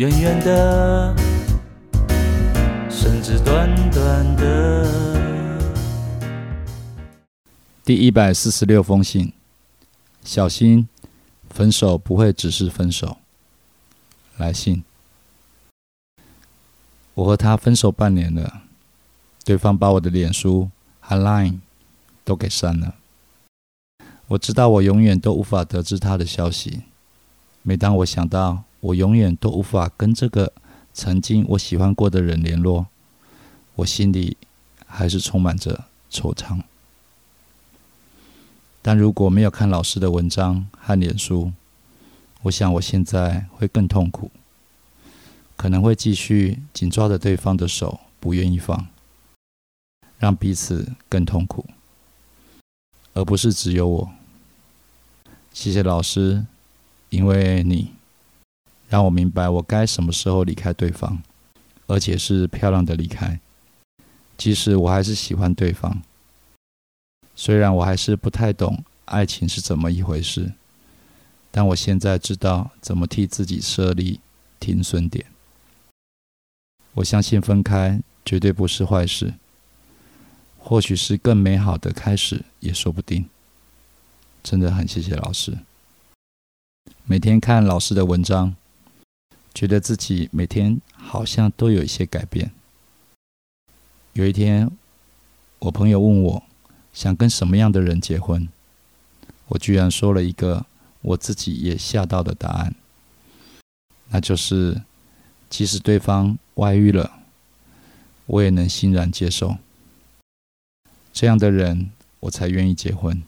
远远的，甚至短短的。第一百四十六封信，小心，分手不会只是分手。来信，我和他分手半年了，对方把我的脸书和 Line 都给删了。我知道我永远都无法得知他的消息。每当我想到我永远都无法跟这个曾经我喜欢过的人联络，我心里还是充满着惆怅。但如果没有看老师的文章和脸书，我想我现在会更痛苦，可能会继续紧抓着对方的手，不愿意放，让彼此更痛苦，而不是只有我。谢谢老师，因为你让我明白我该什么时候离开对方，而且是漂亮的离开，即使我还是喜欢对方。虽然我还是不太懂爱情是怎么一回事，但我现在知道怎么替自己设立停损点。我相信分开绝对不是坏事，或许是更美好的开始也说不定。真的很谢谢老师。每天看老师的文章，觉得自己每天好像都有一些改变。有一天，我朋友问我。想跟什么样的人结婚？我居然说了一个我自己也吓到的答案，那就是，即使对方外遇了，我也能欣然接受。这样的人，我才愿意结婚。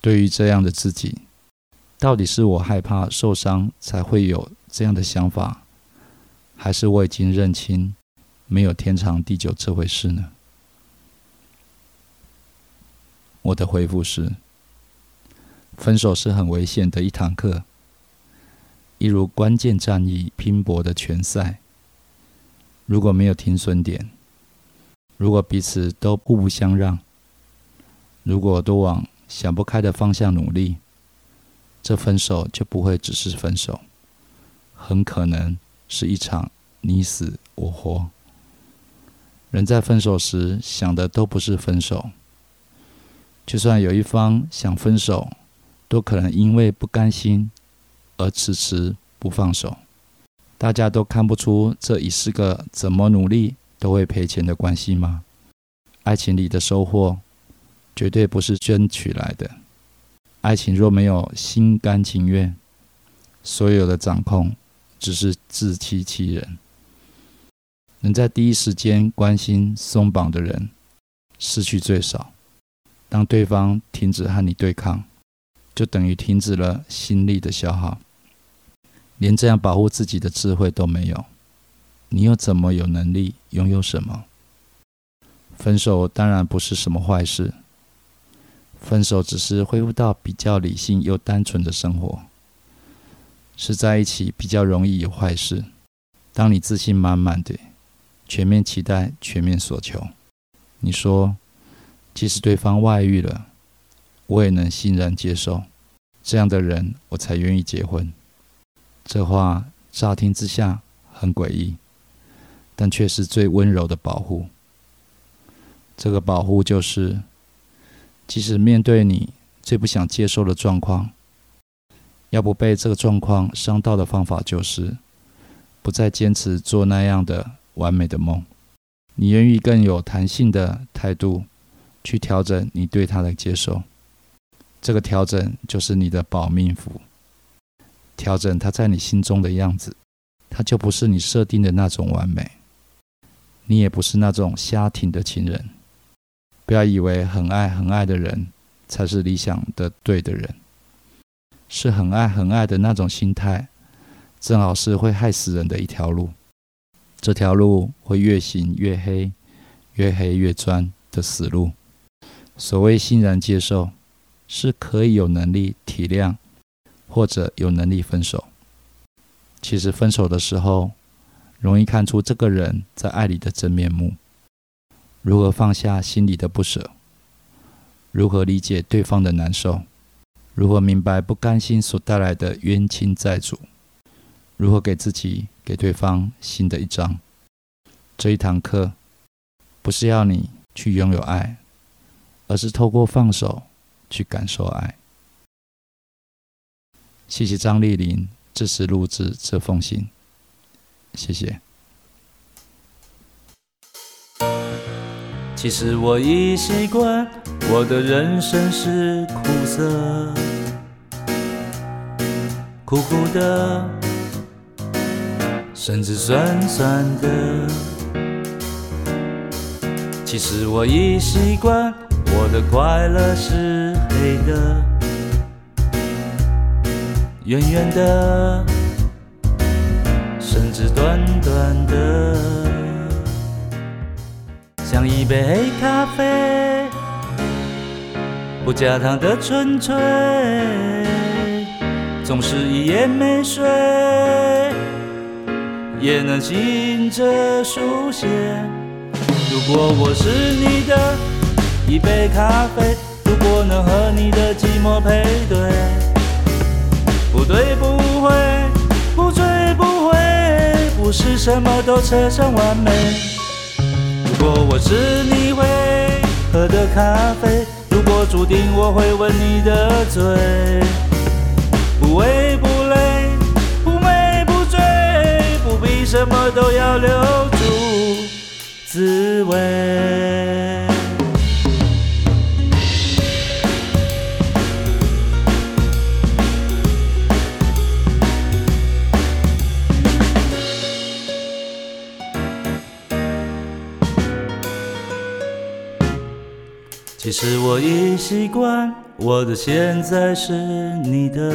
对于这样的自己，到底是我害怕受伤才会有这样的想法，还是我已经认清没有天长地久这回事呢？我的回复是：分手是很危险的一堂课，一如关键战役拼搏的拳赛。如果没有停损点，如果彼此都互不相让，如果都往想不开的方向努力，这分手就不会只是分手，很可能是一场你死我活。人在分手时想的都不是分手。就算有一方想分手，都可能因为不甘心而迟迟不放手。大家都看不出这已是个怎么努力都会赔钱的关系吗？爱情里的收获绝对不是争取来的。爱情若没有心甘情愿，所有的掌控只是自欺欺人。能在第一时间关心松绑的人，失去最少。当对方停止和你对抗，就等于停止了心力的消耗。连这样保护自己的智慧都没有，你又怎么有能力拥有什么？分手当然不是什么坏事，分手只是恢复到比较理性又单纯的生活，是在一起比较容易有坏事。当你自信满满的，全面期待，全面所求，你说。即使对方外遇了，我也能欣然接受。这样的人，我才愿意结婚。这话乍听之下很诡异，但却是最温柔的保护。这个保护就是，即使面对你最不想接受的状况，要不被这个状况伤到的方法，就是不再坚持做那样的完美的梦。你愿意更有弹性的态度。去调整你对他的接受，这个调整就是你的保命符。调整他在你心中的样子，他就不是你设定的那种完美，你也不是那种瞎挺的情人。不要以为很爱很爱的人才是理想的对的人，是很爱很爱的那种心态，正好是会害死人的一条路。这条路会越行越黑，越黑越钻的死路。所谓欣然接受，是可以有能力体谅，或者有能力分手。其实分手的时候，容易看出这个人在爱里的真面目。如何放下心里的不舍？如何理解对方的难受？如何明白不甘心所带来的冤亲债主？如何给自己、给对方新的一章？这一堂课不是要你去拥有爱，而是透过放手去感受爱。谢谢张丽玲支持录制这封信，谢谢。其实我已习惯，我的人生是苦涩，苦苦的，甚至酸酸的。其实我已习惯，我的快乐是黑的，圆圆的，甚至短短的。像一杯黑咖啡，不加糖的纯粹，总是一夜没睡，也能醒着书写。如果我是你的一杯咖啡，如果能和你的寂寞配对，不对不会，不醉不会，不是什么都扯上完美。如果我是你会喝的咖啡，如果注定我会吻你的嘴，不为不累，不美不醉，不必什么都要留住滋味。其实我已习惯，我的现在是你的，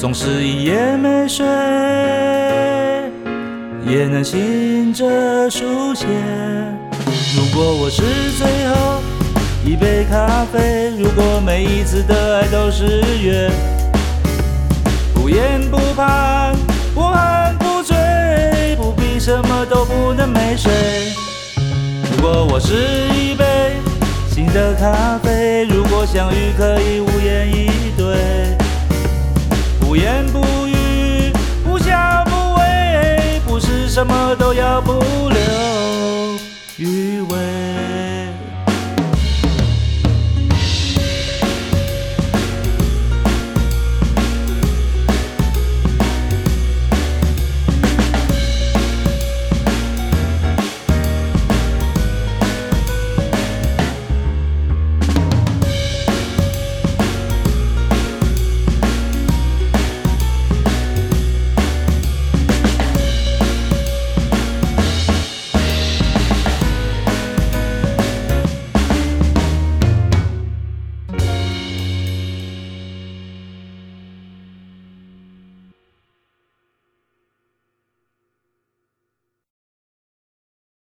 总是一夜没睡，也能醒着书写。如果我是最后一杯咖啡，如果每一次的爱都是约，不言不盼，不喊不醉，不必什么都不能没睡。如果我是一杯新的咖啡，如果相遇可以无言以对，